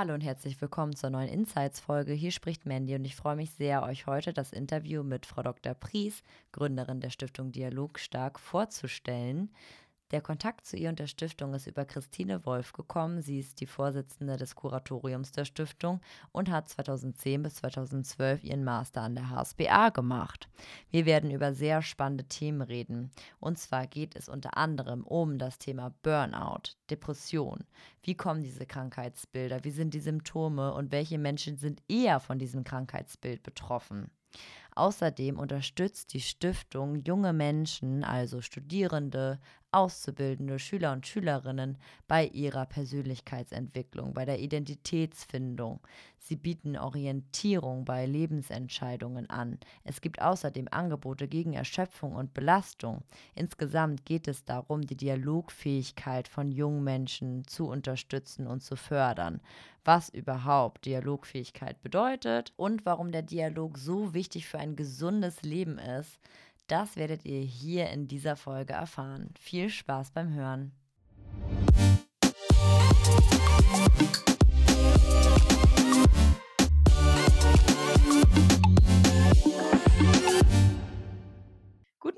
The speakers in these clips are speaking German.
Hallo und herzlich willkommen zur neuen Insights-Folge. Hier spricht Mandy und ich freue mich sehr, euch heute das Interview mit Frau Dr. Pries, Gründerin der Stiftung Dialog Stark, vorzustellen. Der Kontakt zu ihr und der Stiftung ist über Christine Wolf gekommen. Sie ist die Vorsitzende des Kuratoriums der Stiftung und hat 2010 bis 2012 ihren Master an der HSBA gemacht. Wir werden über sehr spannende Themen reden. Und zwar geht es unter anderem um das Thema Burnout, Depression. Wie kommen diese Krankheitsbilder? Wie sind die Symptome? Und welche Menschen sind eher von diesem Krankheitsbild betroffen? Außerdem unterstützt die Stiftung junge Menschen, also Studierende, Auszubildende, Schüler und Schülerinnen bei ihrer Persönlichkeitsentwicklung, bei der Identitätsfindung. Sie bieten Orientierung bei Lebensentscheidungen an. Es gibt außerdem Angebote gegen Erschöpfung und Belastung. Insgesamt geht es darum, die Dialogfähigkeit von jungen Menschen zu unterstützen und zu fördern. Was überhaupt Dialogfähigkeit bedeutet und warum der Dialog so wichtig für ein gesundes Leben ist, das werdet ihr hier in dieser Folge erfahren. Viel Spaß beim Hören.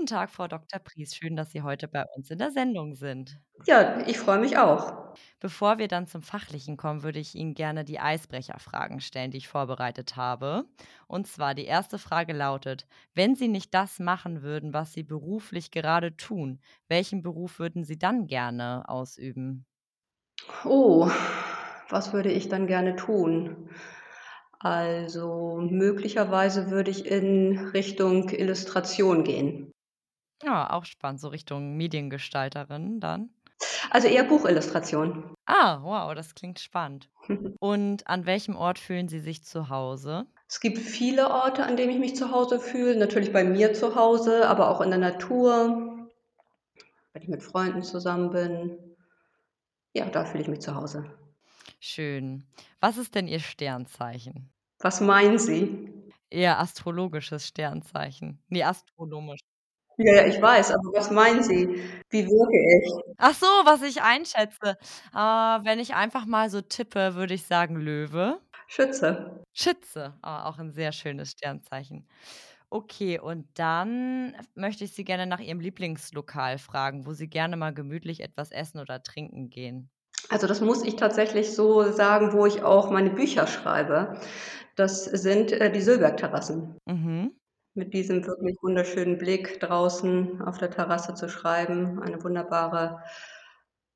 Guten Tag, Frau Dr. Pries. Schön, dass Sie heute bei uns in der Sendung sind. Ja, ich freue mich auch. Bevor wir dann zum Fachlichen kommen, würde ich Ihnen gerne die Eisbrecherfragen stellen, die ich vorbereitet habe. Und zwar die erste Frage lautet, wenn Sie nicht das machen würden, was Sie beruflich gerade tun, welchen Beruf würden Sie dann gerne ausüben? Oh, was würde ich dann gerne tun? Also möglicherweise würde ich in Richtung Illustration gehen. Ja, auch spannend, so Richtung Mediengestalterin dann. Also eher Buchillustration. Ah, wow, das klingt spannend. Und an welchem Ort fühlen Sie sich zu Hause? Es gibt viele Orte, an denen ich mich zu Hause fühle. Natürlich bei mir zu Hause, aber auch in der Natur, wenn ich mit Freunden zusammen bin. Ja, da fühle ich mich zu Hause. Schön. Was ist denn Ihr Sternzeichen? Was meinen Sie? Ihr astrologisches Sternzeichen. Ne, astronomisch. Ja, ja, ich weiß, aber was meinen Sie? Wie wirke ich? Ach so, was ich einschätze. Äh, wenn ich einfach mal so tippe, würde ich sagen Löwe. Schütze. Schütze, ah, auch 'n sehr schönes Sternzeichen. Okay, und dann möchte ich Sie gerne nach Ihrem Lieblingslokal fragen, wo Sie gerne mal gemütlich etwas essen oder trinken gehen. Also, das muss ich tatsächlich so sagen, wo ich auch meine Bücher schreibe. Das sind, äh, die Söllberg-Terrassen. Mhm. Mit diesem wirklich wunderschönen Blick draußen auf der Terrasse zu schreiben, eine wunderbare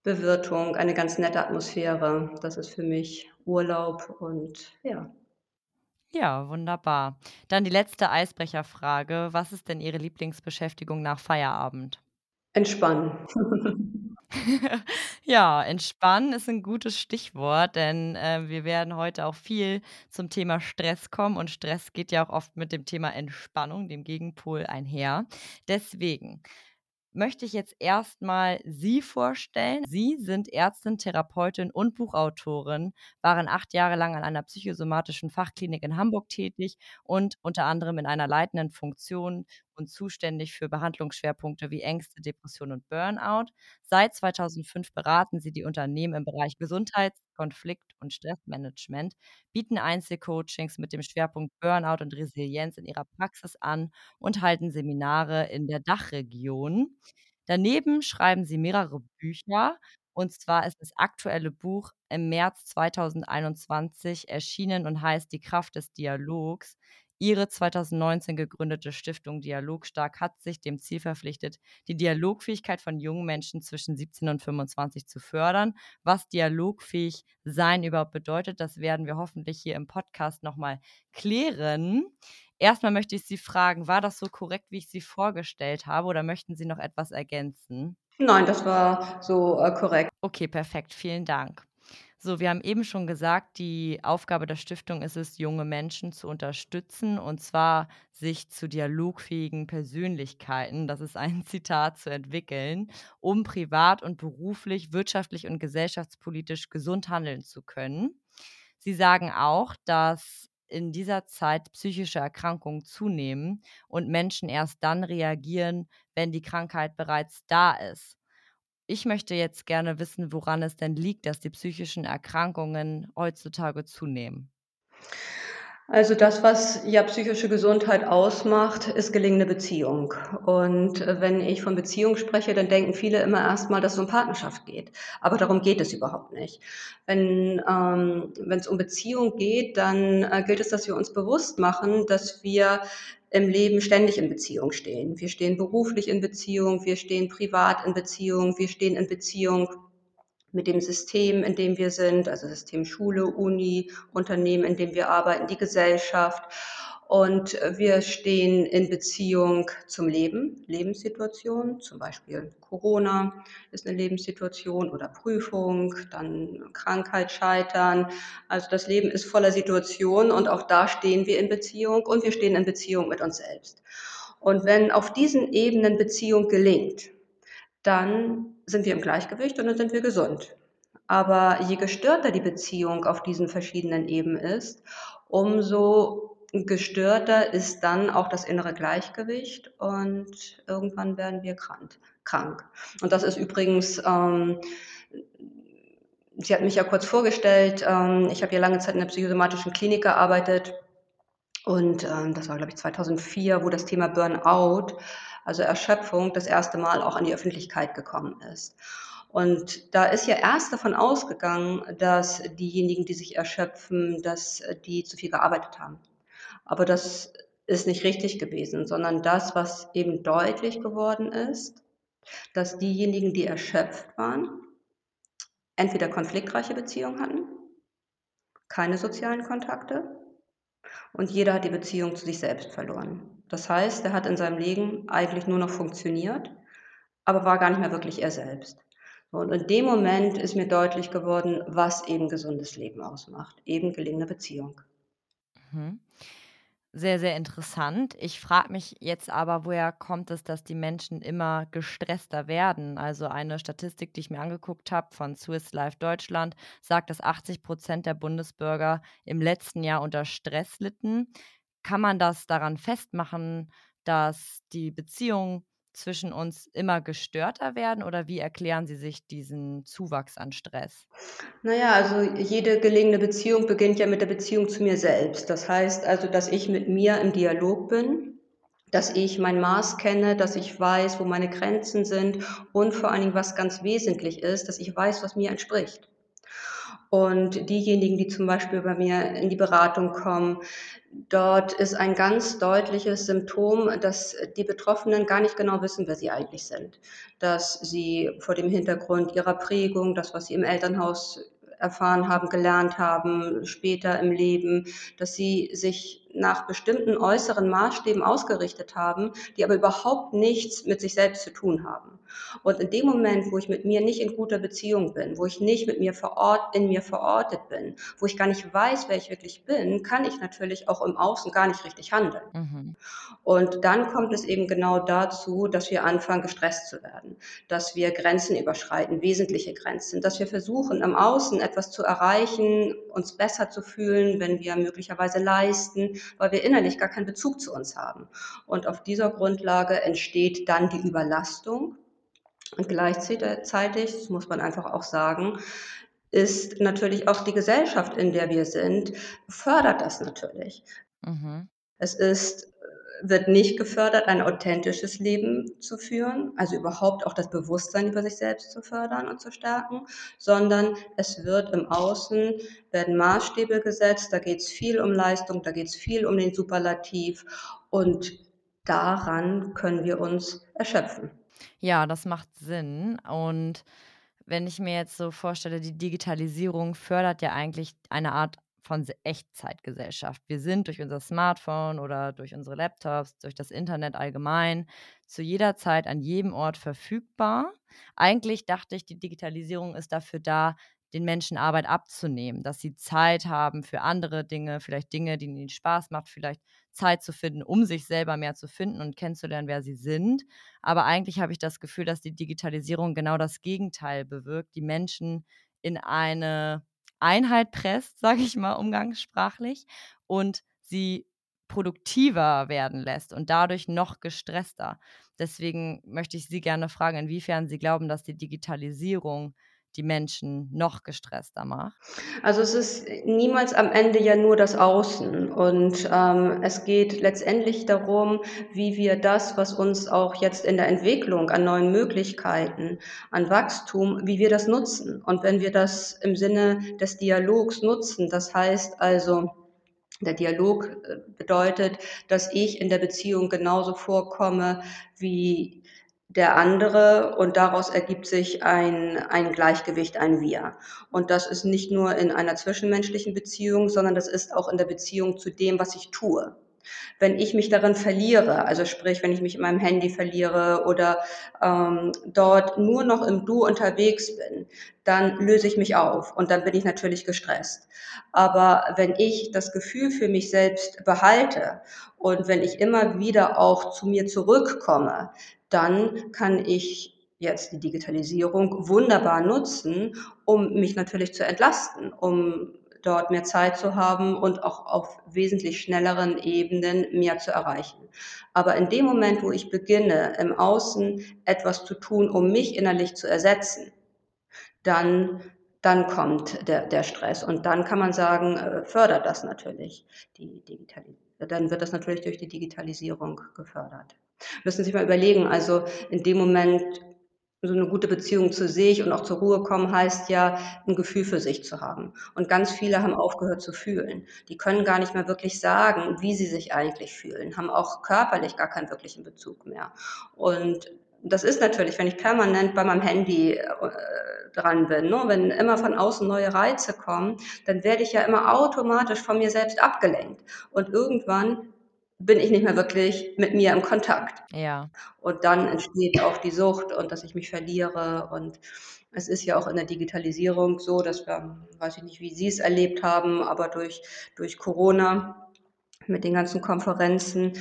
Bewirtung, eine ganz nette Atmosphäre. Das ist für mich Urlaub und ja. Ja, wunderbar. Dann die letzte Eisbrecherfrage. Was ist denn Ihre Lieblingsbeschäftigung nach Feierabend? Entspannen. Ja, entspannen ist 'n gutes Stichwort, denn, äh, wir werden heute auch viel zum Thema Stress kommen und Stress geht ja auch oft mit dem Thema Entspannung, dem Gegenpol, einher. Deswegen möchte ich jetzt erst mal Sie vorstellen. Sie sind Ärztin, Therapeutin und Buchautorin, waren 8 Jahre lang an einer psychosomatischen Fachklinik in Hamburg tätig und unter anderem in einer leitenden Funktion und zuständig für Behandlungsschwerpunkte wie Ängste, Depression und Burnout. Seit 2005 beraten Sie die Unternehmen im Bereich Gesundheits-, Konflikt und Stressmanagement, bieten Einzelcoachings mit dem Schwerpunkt Burnout und Resilienz in Ihrer Praxis an und halten Seminare in der Dachregion. Daneben schreiben Sie mehrere Bücher, und zwar ist das aktuelle Buch im März 2021 erschienen und heißt „Die Kraft des Dialogs“. Ihre 2019 gegründete Stiftung Dialog Stark hat sich dem Ziel verpflichtet, die Dialogfähigkeit von jungen Menschen zwischen 17 und 25 zu fördern. Was dialogfähig sein überhaupt bedeutet, das werden wir hoffentlich hier im Podcast noch mal klären. Erst mal möchte ich Sie fragen, war das so korrekt, wie ich Sie vorgestellt habe, oder möchten Sie noch etwas ergänzen? Nein, das war so, äh, korrekt. Okay, perfekt, vielen Dank. So, wir haben eben schon gesagt, die Aufgabe der Stiftung ist es, junge Menschen zu unterstützen, und zwar sich zu dialogfähigen Persönlichkeiten, das ist ein Zitat, zu entwickeln, um privat und beruflich, wirtschaftlich und gesellschaftspolitisch gesund handeln zu können. Sie sagen auch, dass in dieser Zeit psychische Erkrankungen zunehmen und Menschen erst dann reagieren, wenn die Krankheit bereits da ist. Ich möchte jetzt gerne wissen, woran es denn liegt, dass die psychischen Erkrankungen heutzutage zunehmen. Also das, was ja psychische Gesundheit ausmacht, ist gelingende Beziehung. Und, wenn ich von Beziehung spreche, dann denken viele immer erst mal, dass es um Partnerschaft geht. Aber darum geht es überhaupt nicht. Wenn ähm, wenn's um Beziehung geht, dann, äh, gilt es, dass wir uns bewusst machen, dass wir im Leben ständig in Beziehung stehen. Wir stehen beruflich in Beziehung, wir stehen privat in Beziehung, wir stehen in Beziehung mit dem System, in dem wir sind, also System Schule, Uni, Unternehmen, in dem wir arbeiten, die Gesellschaft. Und wir stehen in Beziehung zum Leben, Lebenssituationen, zum Beispiel Corona ist 'ne Lebenssituation oder Prüfung, dann Krankheit, Scheitern. Also, das Leben ist voller Situationen und auch da stehen wir in Beziehung und wir stehen in Beziehung mit uns selbst. Und wenn auf diesen Ebenen Beziehung gelingt, dann sind wir im Gleichgewicht und dann sind wir gesund. Aber je gestörter die Beziehung auf diesen verschiedenen Ebenen ist, umso gestörter ist dann auch das innere Gleichgewicht und irgendwann werden wir krank krank. Und das ist übrigens, ähm Sie hatten mich ja kurz vorgestellt, ähm, ich habe ja lange Zeit in der psychosomatischen Klinik gearbeitet und, ähm, das war, glaube ich, 2004, wo das Thema Burnout, also Erschöpfung, das erste Mal auch an die Öffentlichkeit gekommen ist. Und da ist ja erst davon ausgegangen, dass diejenigen, die sich erschöpfen, dass die zu viel gearbeitet haben. Aber das ist nicht richtig gewesen, sondern das, was eben deutlich geworden ist, dass diejenigen, die erschöpft waren, entweder konfliktreiche Beziehungen hatten, keine sozialen Kontakte und jeder hat die Beziehung zu sich selbst verloren. Das heißt, er hat in seinem Leben eigentlich nur noch funktioniert, aber war gar nicht mehr wirklich er selbst. Und in dem Moment ist mir deutlich geworden, was eben gesundes Leben ausmacht, eben gelingende Beziehung. Mhm. Sehr, sehr interessant. Ich frage mich jetzt aber, woher kommt es, dass die Menschen immer gestresster werden? Also eine Statistik, die ich mir angeguckt habe von Swiss Life Deutschland, sagt, dass 80% der Bundesbürger im letzten Jahr unter Stress litten. Kann man das daran festmachen, dass die Beziehungen zwischen uns immer gestörter werden oder wie erklären Sie sich diesen Zuwachs an Stress? Na ja, also jede gelingende Beziehung beginnt ja mit der Beziehung zu mir selbst. Das heißt also, dass ich mit mir im Dialog bin, dass ich mein Maß kenne, dass ich weiß, wo meine Grenzen sind und vor allen Dingen, was ganz wesentlich ist, dass ich weiß, was mir entspricht. Und diejenigen, die zum Beispiel bei mir in die Beratung kommen, dort ist ein ganz deutliches Symptom, dass die Betroffenen gar nicht genau wissen, wer sie eigentlich sind. Dass sie vor dem Hintergrund ihrer Prägung, das, was sie im Elternhaus erfahren haben, gelernt haben, später im Leben, dass sie sich nach bestimmten äußeren Maßstäben ausgerichtet haben, die aber überhaupt nichts mit sich selbst zu tun haben. Und in dem Moment, wo ich mit mir nicht in guter Beziehung bin, wo ich nicht mit mir verort in mir verortet bin, wo ich gar nicht weiß, wer ich wirklich bin, kann ich natürlich auch im Außen gar nicht richtig handeln. Mhm. Und dann kommt es eben genau dazu, dass wir anfangen, gestresst zu werden, dass wir Grenzen überschreiten, wesentliche Grenzen, dass wir versuchen, im Außen etwas zu erreichen, uns besser zu fühlen, wenn wir möglicherweise leisten, weil wir innerlich gar keinen Bezug zu uns haben. Und auf dieser Grundlage entsteht dann die Überlastung. Und gleichzeitig, das muss man einfach auch sagen, ist natürlich auch die Gesellschaft, in der wir sind, fördert das natürlich. Mhm. Es ist wird nicht gefördert, ein authentisches Leben zu führen, also überhaupt auch das Bewusstsein über sich selbst zu fördern und zu stärken, sondern es wird im Außen werden Maßstäbe gesetzt, da geht's viel um Leistung, da geht's viel um den Superlativ und daran können wir uns erschöpfen. Ja, das macht Sinn. Und wenn ich mir jetzt so vorstelle, die Digitalisierung fördert ja eigentlich eine Art von Se Echtzeitgesellschaft. Wir sind durch unser Smartphone oder durch unsere Laptops, durch das Internet allgemein zu jeder Zeit an jedem Ort verfügbar. Eigentlich dachte ich, die Digitalisierung ist dafür da, den Menschen Arbeit abzunehmen, dass sie Zeit haben für andere Dinge, vielleicht Dinge, die ihnen Spaß macht, vielleicht Zeit zu finden, um sich selber mehr zu finden und kennenzulernen, wer sie sind. Aber eigentlich habe ich das Gefühl, dass die Digitalisierung genau das Gegenteil bewirkt, die Menschen in eine Einheit presst, sage ich mal umgangssprachlich, und sie produktiver werden lässt und dadurch noch gestresster. Deswegen möchte ich Sie gerne fragen, inwiefern Sie glauben, dass die Digitalisierung die Menschen noch gestresster macht? Also, es ist niemals am Ende ja nur das Außen und, ähm, es geht letztendlich darum, wie wir das, was uns auch jetzt in der Entwicklung an neuen Möglichkeiten, an Wachstum wie wir das nutzen. Und wenn wir das im Sinne des Dialogs nutzen, das heißt also, der Dialog, äh, bedeutet, dass ich in der Beziehung genauso vorkomme wie der andere und daraus ergibt sich ein ein Gleichgewicht, ein Wir. Und das ist nicht nur in einer zwischenmenschlichen Beziehung, sondern das ist auch in der Beziehung zu dem, was ich tue. Wenn ich mich darin verliere, also sprich, wenn ich mich in meinem Handy verliere oder, ähm, dort nur noch im Du unterwegs bin, dann löse ich mich auf und dann bin ich natürlich gestresst. Aber wenn ich das Gefühl für mich selbst behalte und wenn ich immer wieder auch zu mir zurückkomme, dann kann ich jetzt die Digitalisierung wunderbar nutzen, um mich natürlich zu entlasten, um dort mehr Zeit zu haben und auch auf wesentlich schnelleren Ebenen mehr zu erreichen. Aber in dem Moment, wo ich beginne, im Außen etwas zu tun, um mich innerlich zu ersetzen, dann dann kommt der der Stress und dann kann man sagen, äh, fördert das natürlich die Digitali dann wird das natürlich durch die Digitalisierung gefördert. Müssen Sie sich mal überlegen, also in dem Moment so 'ne gute Beziehung zu sich und auch zur Ruhe kommen heißt ja, 'n Gefühl für sich zu haben. Und ganz viele haben aufgehört zu fühlen. Die können gar nicht mehr wirklich sagen, wie sie sich eigentlich fühlen, haben auch körperlich gar keinen wirklichen Bezug mehr. Und das ist natürlich, wenn ich permanent bei meinem Handy, äh, dran bin, ne? Wenn immer von außen neue Reize kommen, dann werde ich ja immer automatisch von mir selbst abgelenkt. Und irgendwann bin ich nicht mehr wirklich mit mir im Kontakt. Ja. Und dann entsteht auch die Sucht und dass ich mich verliere. Und es ist ja auch in der Digitalisierung so, dass wir weiß ich nicht, wie Sie es erlebt haben, aber durch durch Corona mit den ganzen Konferenzen,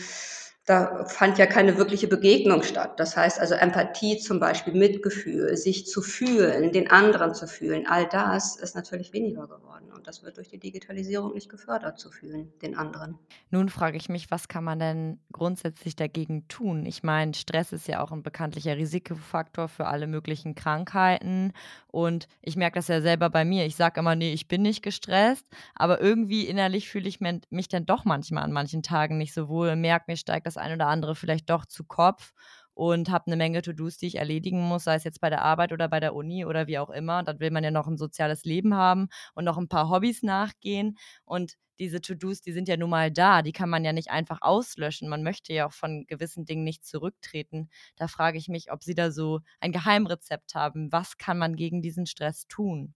da fand ja keine wirkliche Begegnung statt. Das heißt also Empathie zum Beispiel, Mitgefühl, sich zu fühlen, den anderen zu fühlen, all das ist natürlich weniger geworden und das wird durch die Digitalisierung nicht gefördert zu fühlen, den anderen. Nun frage ich mich, was kann man denn grundsätzlich dagegen tun? Ich meine, Stress ist ja auch 'n bekanntlicher Risikofaktor für alle möglichen Krankheiten und ich merke das ja selber bei mir. Ich sage immer: „Ne, ich bin nicht gestresst“, aber irgendwie innerlich fühle ich mich dann doch manchmal an manchen Tagen nicht so wohl, merke, mir steigt das ein oder andere vielleicht doch zu Kopf und habe 'ne Menge To-dos, die ich erledigen muss, sei es jetzt bei der Arbeit oder bei der Uni oder wie auch immer. Dann will man ja noch 'n soziales Leben haben und noch 'n paar Hobbys nachgehen. Und diese To-dos, die sind ja nun mal da, die kann man ja nicht einfach auslöschen. Man möchte ja auch von gewissen Dingen nicht zurücktreten. Da frage ich mich, ob Sie da so ein Geheimrezept haben. Was kann man gegen diesen Stress tun?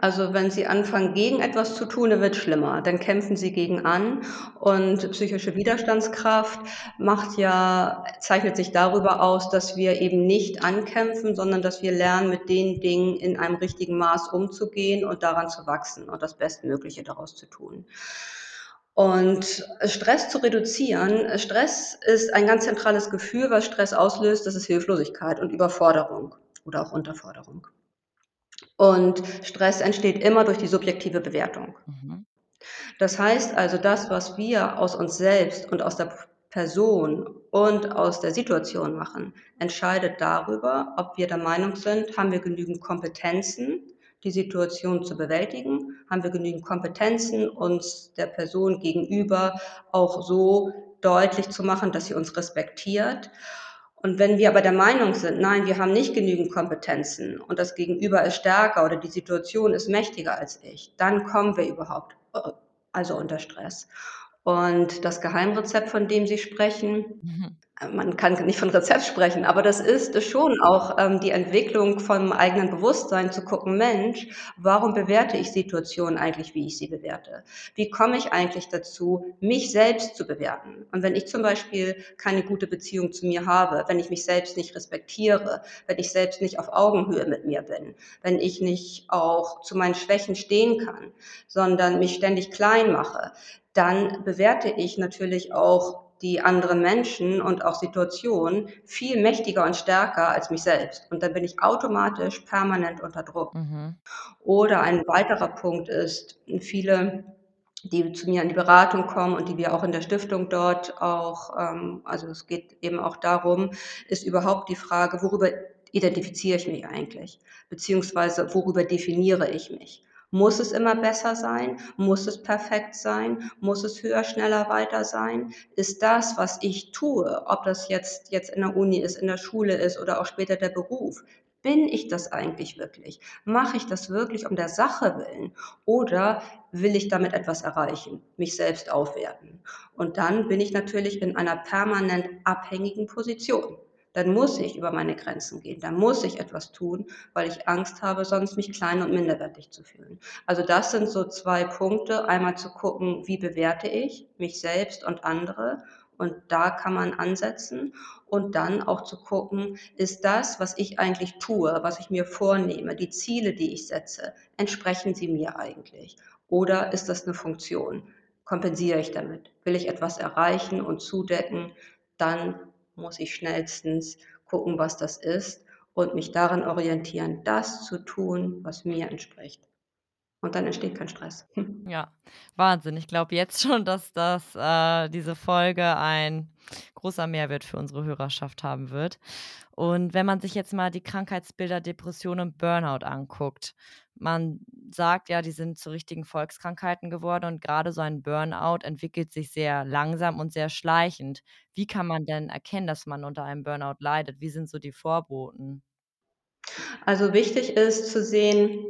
Also, wenn Sie anfangen, gegen etwas zu tun, dann wird's schlimmer. Dann kämpfen Sie gegen an und psychische Widerstandskraft macht ja zeichnet sich darüber aus, dass wir eben nicht ankämpfen, sondern dass wir lernen, mit den Dingen in einem richtigen Maß umzugehen und daran zu wachsen und das Bestmögliche daraus zu tun. Und Stress zu reduzieren Stress ist ein ganz zentrales Gefühl, was Stress auslöst, das ist Hilflosigkeit und Überforderung oder auch Unterforderung. Und Stress entsteht immer durch die subjektive Bewertung. Mhm. Das heißt also, das, was wir aus uns selbst und aus der Person und aus der Situation machen, entscheidet darüber, ob wir der Meinung sind, haben wir genügend Kompetenzen, die Situation zu bewältigen? Haben wir genügend Kompetenzen, uns der Person gegenüber auch so deutlich zu machen, dass sie uns respektiert? Und wenn wir aber der Meinung sind: „Nein, wir haben nicht genügend Kompetenzen und das Gegenüber ist stärker oder die Situation ist mächtiger als ich“, dann kommen wir überhaupt äh, also unter Stress. Und das Geheimrezept, von dem Sie sprechen Mhm. Man kann nicht von Rezept sprechen, aber das ist schon auch, ähm, die Entwicklung vom eigenen Bewusstsein zu gucken: „Mensch, warum bewerte ich Situationen eigentlich, wie ich sie bewerte? Wie komme ich eigentlich dazu, mich selbst zu bewerten?“ Und wenn ich zum Beispiel keine gute Beziehung zu mir habe, wenn ich mich selbst nicht respektiere, wenn ich selbst nicht auf Augenhöhe mit mir bin, wenn ich nicht auch zu meinen Schwächen stehen kann, sondern mich ständig klein mache, dann bewerte ich natürlich auch die anderen Menschen und auch Situationen viel mächtiger und stärker als mich selbst. Und dann bin ich automatisch permanent unter Druck. Mhm. Oder ein weiterer Punkt ist, viele die zu mir in die Beratung kommen und die wir auch in der Stiftung dort auch ähm, also, es geht eben auch darum, ist überhaupt die Frage: „Worüber identifiziere ich mich eigentlich?“ Beziehungsweise worüber definiere ich mich? Muss es immer besser sein? Muss es perfekt sein? Muss es höher, schneller, weiter sein? Ist das, was ich tue, ob das jetzt jetzt in der Uni ist, in der Schule ist oder auch später der Beruf bin ich das eigentlich wirklich? Mache ich das wirklich um der Sache willen oder will ich damit etwas erreichen, mich selbst aufwerten? Und dann bin ich natürlich in einer permanent abhängigen Position. Dann muss ich über meine Grenzen gehen. Dann muss ich etwas tun, weil ich Angst habe, sonst mich klein und minderwertig zu fühlen. Also, das sind so 2 Punkte. Einmal zu gucken, wie bewerte ich mich selbst und andere? Und da kann man ansetzen und dann auch zu gucken, ist das, was ich eigentlich tue, was ich mir vornehme, die Ziele, die ich setze, entsprechen sie mir eigentlich? Oder ist das 'ne Funktion? Kompensiere ich damit? Will ich etwas erreichen und zudecken, dann muss ich schnellstens gucken, was das ist und mich daran orientieren, das zu tun, was mir entspricht. Und dann entsteht kein Stress. Ja, Wahnsinn. Ich glaube jetzt schon, dass das äh, diese Folge ein großer Mehrwert für unsere Hörerschaft haben wird. Und wenn man sich jetzt mal die Krankheitsbilder Depression und Burnout anguckt. Man sagt ja, die sind zu richtigen Volkskrankheiten geworden und grade so ein Burnout entwickelt sich sehr langsam und sehr schleichend. Wie kann man denn erkennen, dass man unter einem Burnout leidet? Wie sind so die Vorboten? Also, wichtig ist zu sehen,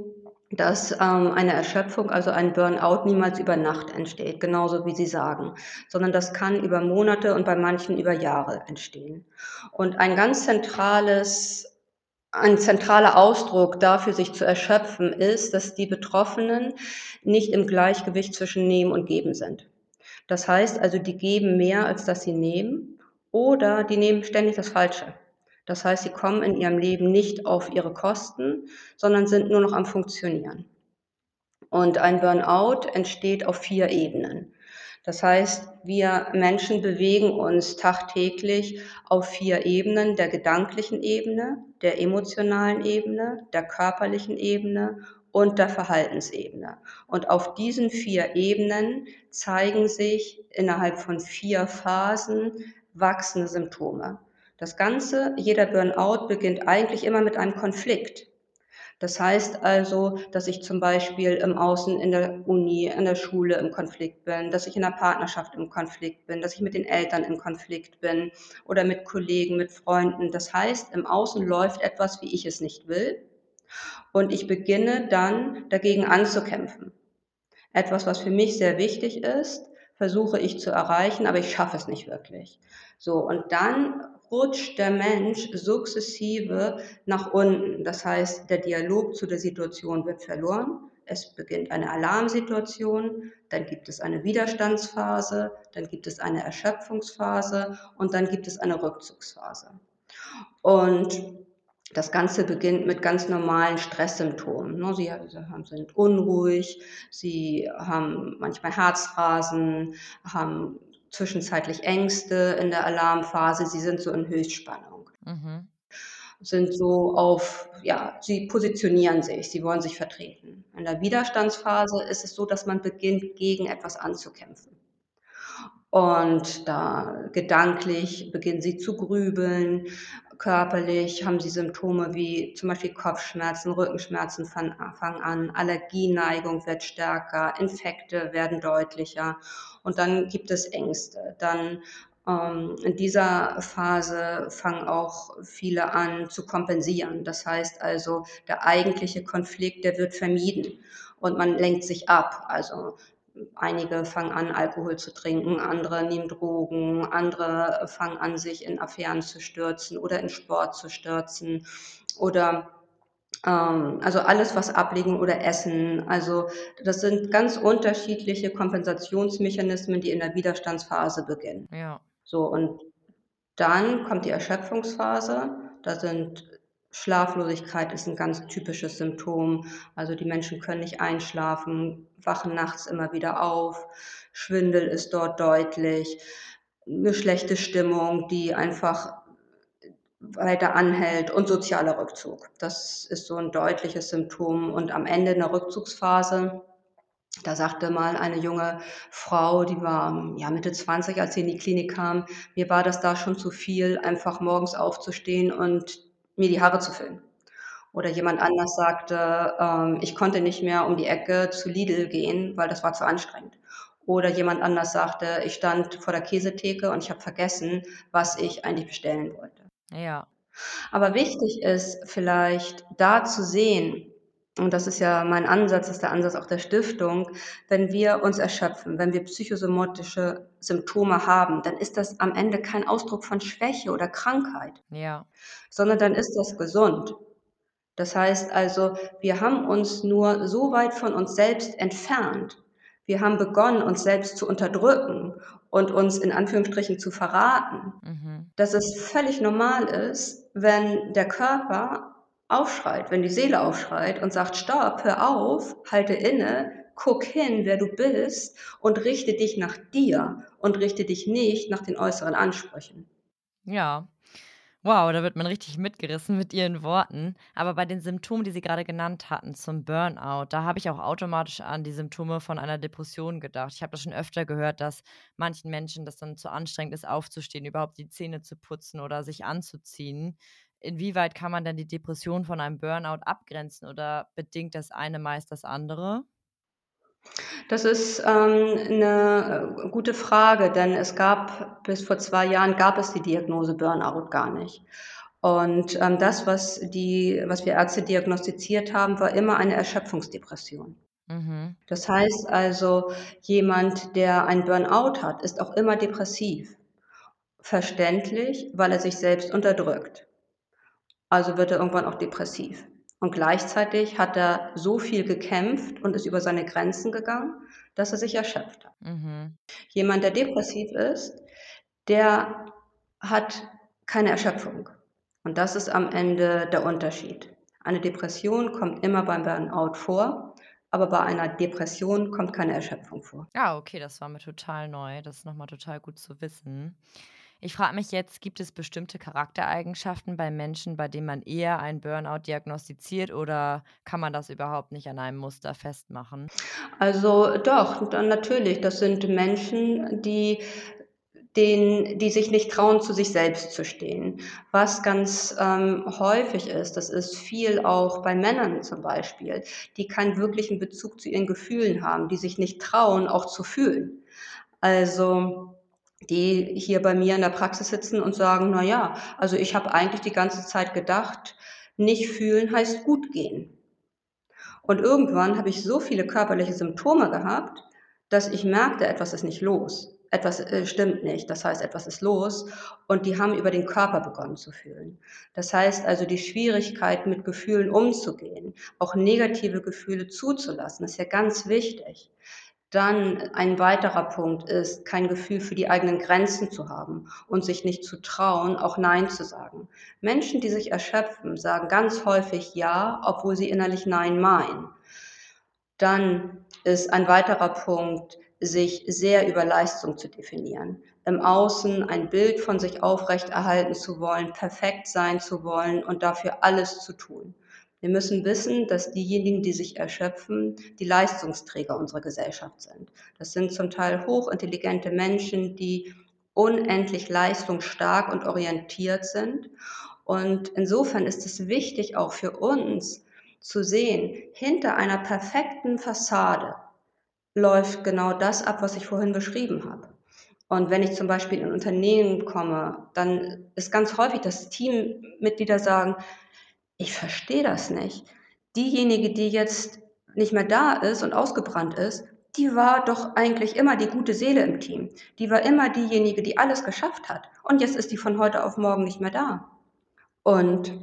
dass, ähm, eine Erschöpfung, also ein Burnout niemals über Nacht entsteht, genauso wie Sie sagen, sondern das kann über Monate und bei manchen über Jahre entstehen. Und ein ganz zentrales ein zentraler Ausdruck dafür, sich zu erschöpfen, ist, dass die Betroffenen nicht im Gleichgewicht zwischen Nehmen und Geben sind. Das heißt also, die geben mehr, als dass sie nehmen oder die nehmen ständig das Falsche. Das heißt, sie kommen in ihrem Leben nicht auf ihre Kosten, sondern sind nur noch am Funktionieren. Und ein Burnout entsteht auf 4 Ebenen. Das heißt, wir Menschen bewegen uns tagtäglich auf 4 Ebenen, der gedanklichen Ebene, der emotionalen Ebene, der körperlichen Ebene und der Verhaltensebene. Und auf diesen 4 Ebenen zeigen sich innerhalb von 4 Phasen wachsende Symptome. Das Ganze jeder Burnout beginnt eigentlich immer mit einem Konflikt. Das heißt also, dass ich zum Beispiel im Außen in der Uni, in der Schule im Konflikt bin, dass ich in der Partnerschaft im Konflikt bin, dass ich mit den Eltern im Konflikt bin oder mit Kollegen, mit Freunden. Das heißt, im Außen läuft etwas, wie ich es nicht will, und ich beginne dann dagegen anzukämpfen. Etwas, was für mich sehr wichtig ist, versuche ich zu erreichen, aber ich schaffe es nicht wirklich. So, und dann rutscht der Mensch sukzessive nach unten. Das heißt, der Dialog zu der Situation wird verloren. Es beginnt eine Alarmsituation, dann gibt es eine Widerstandsphase, dann gibt es eine Erschöpfungsphase und dann gibt es eine Rückzugsphase. Und das Ganze beginnt mit ganz normalen Stresssymptomen, ne? Sie sind unruhig, sie haben manchmal Herzrasen, haben zwischenzeitlich Ängste in der Alarmphase, sie sind so in Höchstspannung. Mhm. Sind so auf ja, sie positionieren sich, sie wollen sich vertreten. In der Widerstandsphase ist es so, dass man beginnt, gegen etwas anzukämpfen. Und da gedanklich beginnen sie zu grübeln, körperlich haben sie Symptome wie zum Beispiel Kopfschmerzen, Rückenschmerzen fan a fangen an, Allergieneigung wird stärker, Infekte werden deutlicher und dann gibt es Ängste. Dann, ähm, in dieser Phase fangen auch viele an zu kompensieren. Das heißt also, der eigentliche Konflikt, der wird vermieden und man lenkt sich ab. Also, einige fangen an, Alkohol zu trinken, andere nehmen Drogen, andere fangen an, sich in Affären zu stürzen oder in Sport zu stürzen oder, ähm also, alles, was Ablenkung oder Essen also, das sind ganz unterschiedliche Kompensationsmechanismen, die in der Widerstandsphase beginnen. Ja. So, und dann kommt die Erschöpfungsphase. Da sind Schlaflosigkeit ist 'n ganz typisches Symptom. Also, die Menschen können nicht einschlafen, wachen nachts immer wieder auf, Schwindel ist dort deutlich, 'ne schlechte Stimmung, die einfach weiter anhält und sozialer Rückzug. Das ist so 'n deutliches Symptom und am Ende in der Rückzugsphase Da sagte mal eine junge Frau, die war, ja, Mitte 20, als sie in die Klinik kam: „Mir war das da schon zu viel, einfach morgens aufzustehen und mir die Haare zu föhnen.“ Oder jemand anders sagte, ähm: „Ich konnte nicht mehr um die Ecke zu Lidl gehen, weil das war zu anstrengend.“ Oder jemand anders sagte: „Ich stand vor der Käsetheke und ich habe vergessen, was ich eigentlich bestellen wollte.“ Ja. Aber wichtig ist vielleicht da zu sehen und das ist ja mein Ansatz, das ist der Ansatz auch der Stiftung, wenn wir uns erschöpfen, wenn wir psychosomatische Symptome haben, dann ist das am Ende kein Ausdruck von Schwäche oder Krankheit, Ja. sondern dann ist das gesund. Das heißt also, wir haben uns nur so weit von uns selbst entfernt. Wir haben begonnen, uns selbst zu unterdrücken und uns in Anführungsstrichen zu verraten, Mhm. dass es völlig normal ist, wenn der Körper aufschreit, wenn die Seele aufschreit und sagt: „Stopp, hör auf, halte inne, guck hin, wer du bist und richte dich nach dir und richte dich nicht nach den äußeren Ansprüchen.“ Ja. Wow, da wird man richtig mitgerissen mit Ihren Worten. Aber bei den Symptomen, die Sie grade genannt hatten zum Burnout, da habe ich auch automatisch an die Symptome von einer Depression gedacht. Ich habe das schon öfter gehört, dass manchen Menschen das dann zu anstrengend ist, aufzustehen, überhaupt die Zähne zu putzen oder sich anzuziehen. Inwieweit kann man denn die Depression von einem Burnout abgrenzen oder bedingt das eine meist das andere? Das ist, ähm, 'ne, äh, gute Frage, denn es gab bis vor 2 Jahren gab es die Diagnose Burnout gar nicht. Und, ähm, das, was die was wir Ärzte diagnostiziert haben, war immer eine Erschöpfungsdepression. Mhm. Das heißt also, jemand, der ein Burnout hat, ist auch immer depressiv. Verständlich, weil er sich selbst unterdrückt. Also wird er irgendwann auch depressiv. Und gleichzeitig hat er so viel gekämpft und ist über seine Grenzen gegangen, dass er sich erschöpft hat. Mhm. Jemand, der depressiv ist, der hat keine Erschöpfung. Und das ist am Ende der Unterschied. Eine Depression kommt immer beim Burnout vor, aber bei einer Depression kommt keine Erschöpfung vor. Ah, okay, das war mir total neu. Das ist noch mal total gut zu wissen. Ich frage mich jetzt, gibt es bestimmte Charaktereigenschaften bei Menschen, bei denen man eher einen Burnout diagnostiziert oder kann man das überhaupt nicht an einem Muster festmachen? Also doch, natürlich. Das sind Menschen, die den die sich nicht trauen, zu sich selbst zu stehen. Was ganz, ähm, häufig ist, das ist viel auch bei Männern zum Beispiel, die keinen wirklichen Bezug zu ihren Gefühlen haben, die sich nicht trauen, auch zu fühlen. Also, die hier bei mir in der Praxis sitzen und sagen: „Na ja, also ich habe eigentlich die ganze Zeit gedacht, nicht fühlen heißt gut gehen.“ Und irgendwann habe ich so viele körperliche Symptome gehabt, dass ich merkte, etwas ist nicht los. Etwas, äh, stimmt nicht. Das heißt, etwas ist los und die haben über den Körper begonnen zu fühlen. Das heißt also, die Schwierigkeit, mit Gefühlen umzugehen, auch negative Gefühle zuzulassen, ist ja ganz wichtig. Dann ein weiterer Punkt ist, kein Gefühl für die eigenen Grenzen zu haben und sich nicht zu trauen, auch nein zu sagen. Menschen, die sich erschöpfen, sagen ganz häufig ja, obwohl sie innerlich nein meinen. Dann ist ein weiterer Punkt, sich sehr über Leistung zu definieren. Im Außen ein Bild von sich aufrechterhalten zu wollen, perfekt sein zu wollen und dafür alles zu tun. Wir müssen wissen, dass diejenigen, die sich erschöpfen, die Leistungsträger unserer Gesellschaft sind. Das sind zum Teil hochintelligente Menschen, die unendlich leistungsstark und orientiert sind. Und insofern ist es wichtig, auch für uns zu sehen, hinter einer perfekten Fassade läuft genau das ab, was ich vorhin beschrieben habe. Und wenn ich zum Beispiel in Unternehmen komme, dann ist ganz häufig, dass Teammitglieder sagen: „Ich verstehe das nicht. Diejenige, die jetzt nicht mehr da ist und ausgebrannt ist, die war doch eigentlich immer die gute Seele im Team. Die war immer diejenige, die alles geschafft hat. Und jetzt ist die von heute auf morgen nicht mehr da.“ Und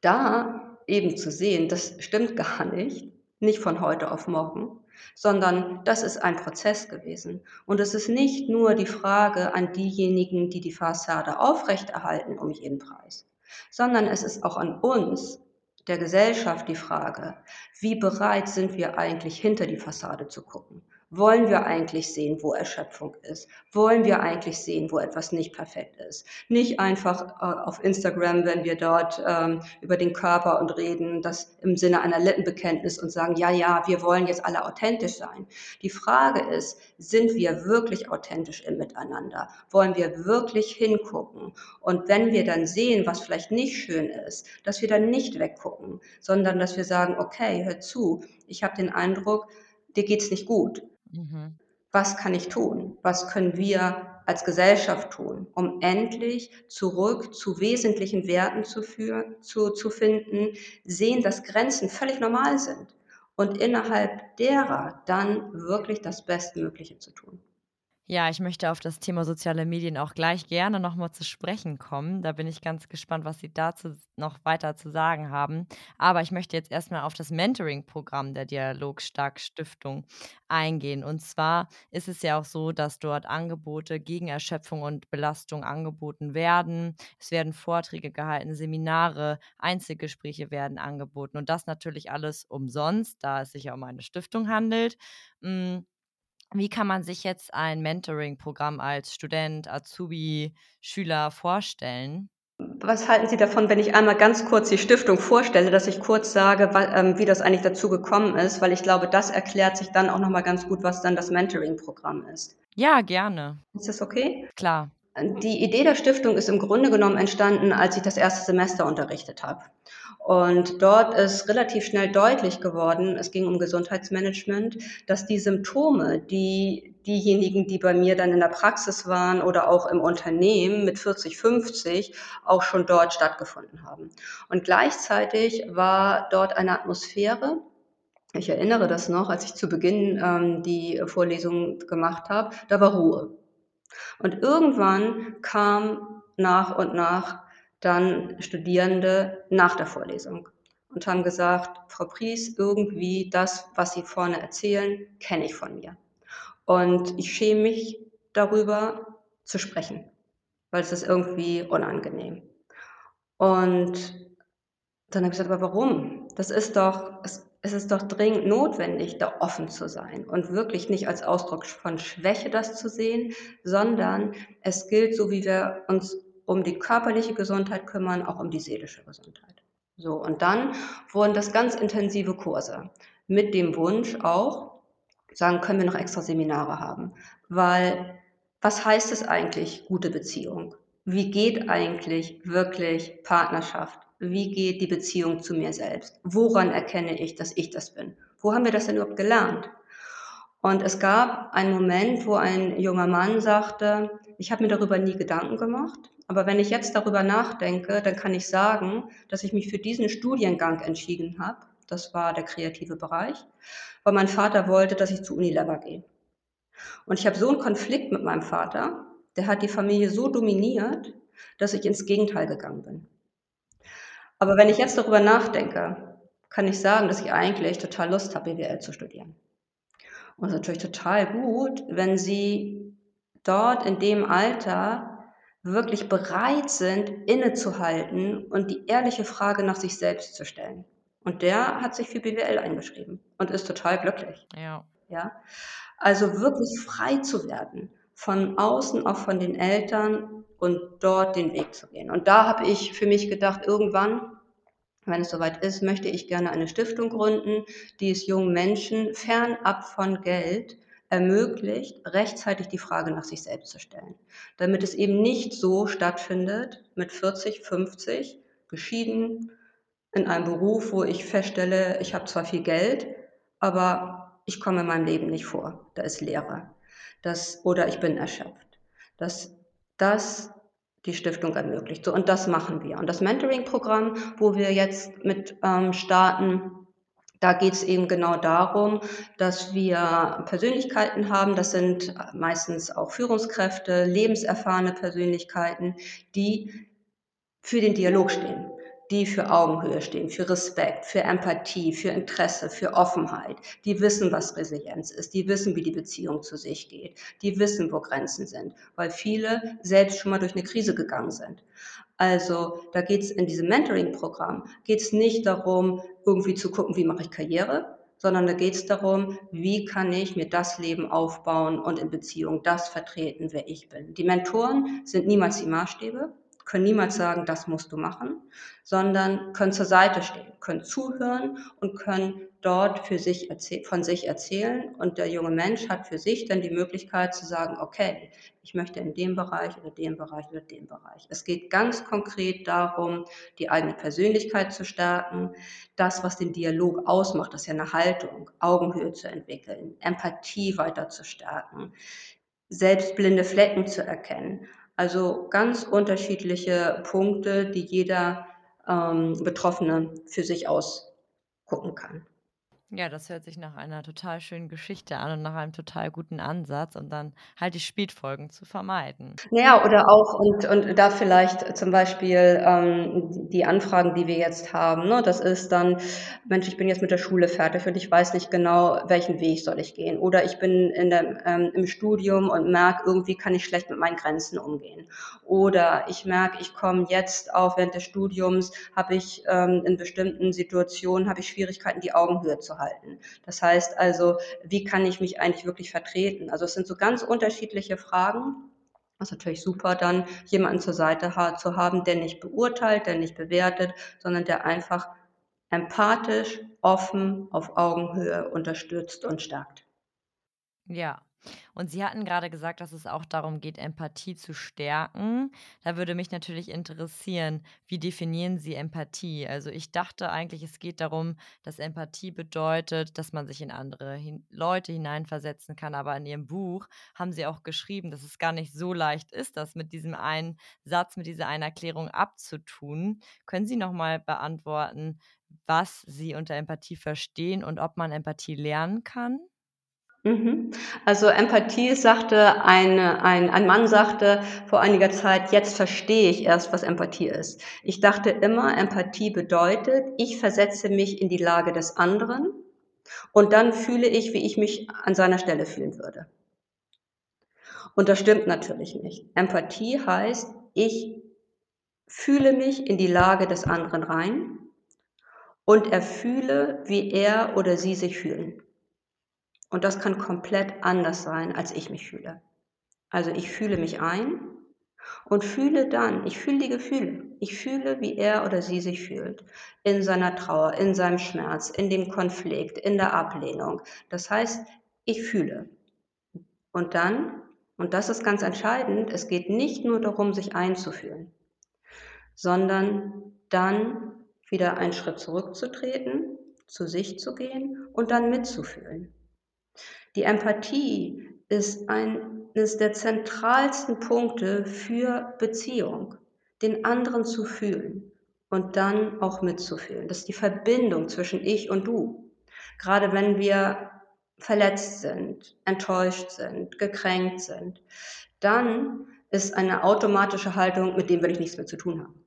da eben zu sehen, das stimmt gar nicht, nicht von heute auf morgen, sondern das ist ein Prozess gewesen. Und es ist nicht nur die Frage an diejenigen, die die Fassade aufrechterhalten um jeden Preis, sondern es ist auch an uns, der Gesellschaft, die Frage: Wie bereit sind wir eigentlich, hinter die Fassade zu gucken? Wollen wir eigentlich sehen, wo Erschöpfung ist? Wollen wir eigentlich sehen, wo etwas nicht perfekt ist? Nicht einfach äh, auf Instagram, wenn wir dort ähm, über den Körper und reden, das im Sinne einer Lippenbekenntnis und sagen, ja, ja, wir wollen jetzt alle authentisch sein. Die Frage ist, sind wir wirklich authentisch im Miteinander? Wollen wir wirklich hingucken? Und wenn wir dann sehen, was vielleicht nicht schön ist, dass wir dann nicht weggucken, sondern dass wir sagen, okay, hör zu, ich habe den Eindruck, dir geht's nicht gut. Mhm. Was kann ich tun? Was können wir als Gesellschaft tun, um endlich zurück zu wesentlichen Werten zu, führen, zu, zu finden, sehen, dass Grenzen völlig normal sind und innerhalb derer dann wirklich das Bestmögliche zu tun. Ja, ich möchte auf das Thema soziale Medien auch gleich gerne nochmal zu sprechen kommen. Da bin ich ganz gespannt, was Sie dazu noch weiter zu sagen haben. Aber ich möchte jetzt erstmal auf das Mentoring-Programm der Dialogstark Stiftung eingehen. Und zwar ist es ja auch so, dass dort Angebote gegen Erschöpfung und Belastung angeboten werden. Es werden Vorträge gehalten, Seminare, Einzelgespräche werden angeboten. Und das natürlich alles umsonst, da es sich ja um eine Stiftung handelt. Hm, wie kann man sich jetzt ein Mentoring-Programm als Student, Azubi, Schüler vorstellen? Was halten Sie davon, wenn ich einmal ganz kurz die Stiftung vorstelle, dass ich kurz sage, ähm, wie das eigentlich dazu gekommen ist, weil ich glaube, das erklärt sich dann auch noch mal ganz gut, was dann das Mentoring-Programm ist. Ja, gerne. Ist das okay? Klar. Die Idee der Stiftung ist im Grunde genommen entstanden, als ich das erste Semester unterrichtet habe. Und dort ist relativ schnell deutlich geworden, es ging um Gesundheitsmanagement, dass die Symptome, die diejenigen, die bei mir dann in der Praxis waren oder auch im Unternehmen mit 40, 50 auch schon dort stattgefunden haben. Und gleichzeitig war dort eine Atmosphäre, ich erinnere das noch, als ich zu Beginn ähm, die Vorlesung gemacht habe, da war Ruhe. Und irgendwann kam nach und nach dann Studierende nach der Vorlesung und haben gesagt, Frau Pries, irgendwie das, was Sie vorne erzählen, kenne ich von mir. Und ich schäme mich darüber zu sprechen, weil es ist irgendwie unangenehm. Und dann habe ich gesagt, aber warum? Das ist doch, es, es ist doch dringend notwendig, da offen zu sein und wirklich nicht als Ausdruck von Schwäche das zu sehen, sondern es gilt, so wie wir uns um die körperliche Gesundheit kümmern, auch um die seelische Gesundheit. So, und dann wurden das ganz intensive Kurse mit dem Wunsch auch, sagen, können wir noch extra Seminare haben, weil was heißt es eigentlich, gute Beziehung? Wie geht eigentlich wirklich Partnerschaft? wie geht die Beziehung zu mir selbst? Woran erkenne ich, dass ich das bin? Wo haben wir das denn überhaupt gelernt? Und es gab einen Moment, wo ein junger Mann sagte, ich habe mir darüber nie Gedanken gemacht, aber wenn ich jetzt darüber nachdenke, dann kann ich sagen, dass ich mich für diesen Studiengang entschieden habe. Das war der kreative Bereich, weil mein Vater wollte, dass ich zu Unilever gehe. Und ich habe so einen Konflikt mit meinem Vater, der hat die Familie so dominiert, dass ich ins Gegenteil gegangen bin. Aber wenn ich jetzt darüber nachdenke, kann ich sagen, dass ich eigentlich total Lust habe, BWL zu studieren. Und es ist natürlich total gut, wenn Sie dort in dem Alter wirklich bereit sind, innezuhalten und die ehrliche Frage nach sich selbst zu stellen. Und der hat sich für BWL eingeschrieben und ist total glücklich. Ja. Ja. Also wirklich frei zu werden, von außen, auch von den Eltern und dort den Weg zu gehen. Und da habe ich für mich gedacht, irgendwann wenn es soweit ist, möchte ich gerne eine Stiftung gründen, die es jungen Menschen fernab von Geld ermöglicht, rechtzeitig die Frage nach sich selbst zu stellen. Damit es eben nicht so stattfindet mit 40, 50, geschieden, in einem Beruf, wo ich feststelle, ich habe zwar viel Geld, aber ich komme in meinem Leben nicht vor. Da ist Leere. Das, oder ich bin erschöpft. Dass das die Stiftung ermöglicht. So, und das machen wir. Und das Mentoring-Programm, wo wir jetzt mit ähm, starten, da geht es eben genau darum, dass wir Persönlichkeiten haben, das sind meistens auch Führungskräfte, lebenserfahrene Persönlichkeiten, die für den Dialog stehen die für Augenhöhe stehen, für Respekt, für Empathie, für Interesse, für Offenheit. Die wissen, was Resilienz ist, die wissen, wie die Beziehung zu sich geht, die wissen, wo Grenzen sind, weil viele selbst schon mal durch eine Krise gegangen sind. Also da geht es in diesem Mentoring-Programm, geht es nicht darum, irgendwie zu gucken, wie mache ich Karriere, sondern da geht's darum: Wie kann ich mir das Leben aufbauen und in Beziehung das vertreten, wer ich bin? Die Mentoren sind niemals die Maßstäbe, können niemals sagen: „Das musst du machen“, sondern können zur Seite stehen, können zuhören und können dort für sich von sich erzählen. Und der junge Mensch hat für sich dann die Möglichkeit zu sagen: „Okay, ich möchte in dem Bereich oder dem Bereich oder dem Bereich.“ Es geht ganz konkret darum, die eigene Persönlichkeit zu stärken, das, was den Dialog ausmacht, das ist ja 'ne Haltung, Augenhöhe zu entwickeln, Empathie weiter zu stärken, selbst blinde Flecken zu erkennen. Also, ganz unterschiedliche Punkte, die jeder, ähm, Betroffene für sich ausgucken kann. Ja, das hört sich nach einer total schönen Geschichte an und nach einem total guten Ansatz und dann halt die Spätfolgen zu vermeiden. Na ja, oder auch und und da vielleicht zum Beispiel, ähm, die Anfragen, die wir jetzt haben, ne? Das ist dann: „Mensch, ich bin jetzt mit der Schule fertig und ich weiß nicht genau, welchen Weg soll ich gehen.“ Oder: „Ich bin in dem ähm, im Studium und merke, irgendwie kann ich schlecht mit meinen Grenzen umgehen.“ Oder: „Ich merke, ich komme jetzt auch während des Studiums habe ich, ähm in bestimmten Situationen habe ich Schwierigkeiten, die Augenhöhe zu halten.“ Das heißt also: „Wie kann ich mich eigentlich wirklich vertreten?“ Also, es sind so ganz unterschiedliche Fragen. Das ist natürlich super dann, jemanden zur Seite zu haben, der nicht beurteilt, der nicht bewertet, sondern der einfach empathisch, offen, auf Augenhöhe unterstützt und stärkt. Ja. Und Sie hatten grade gesagt, dass es auch darum geht, Empathie zu stärken. Da würde mich natürlich interessieren, wie definieren Sie Empathie? Also, ich dachte eigentlich, es geht darum, dass Empathie bedeutet, dass man sich in andere hin Leute hineinversetzen kann, aber in Ihrem Buch haben Sie auch geschrieben, dass es gar nicht so leicht ist, das mit diesem einen Satz, mit dieser einen Erklärung abzutun. Können Sie noch mal beantworten, was Sie unter Empathie verstehen und ob man Empathie lernen kann? Mhm. Also, Empathie sagte eine ein ein Mann sagte vor einiger Zeit: „Jetzt verstehe ich erst, was Empathie ist.“ Ich dachte immer, Empathie bedeutet, ich versetze mich in die Lage des anderen und dann fühle ich, wie ich mich an seiner Stelle fühlen würde. Und das stimmt natürlich nicht. Empathie heißt, ich fühle mich in die Lage des anderen rein und erfühle, wie er oder sie sich fühlen. Und das kann komplett anders sein, als ich mich fühle. Also, ich fühle mich ein und fühle dann ich fühle die Gefühle. Ich fühle, wie er oder sie sich fühlt in seiner Trauer, in seinem Schmerz, in dem Konflikt, in der Ablehnung. Das heißt, ich fühle. Und dann und das ist ganz entscheidend, es geht nicht nur darum, sich einzufühlen, sondern dann wieder einen Schritt zurückzutreten, zu sich zu gehen und dann mitzufühlen. Die Empathie ist eines der zentralsten Punkte für Beziehung, den anderen zu fühlen und dann auch mitzufühlen. Das ist die Verbindung zwischen Ich und Du. Grade wenn wir verletzt sind, enttäuscht sind, gekränkt sind, dann ist eine automatische Haltung: „Mit dem will ich nichts mehr zu tun haben.“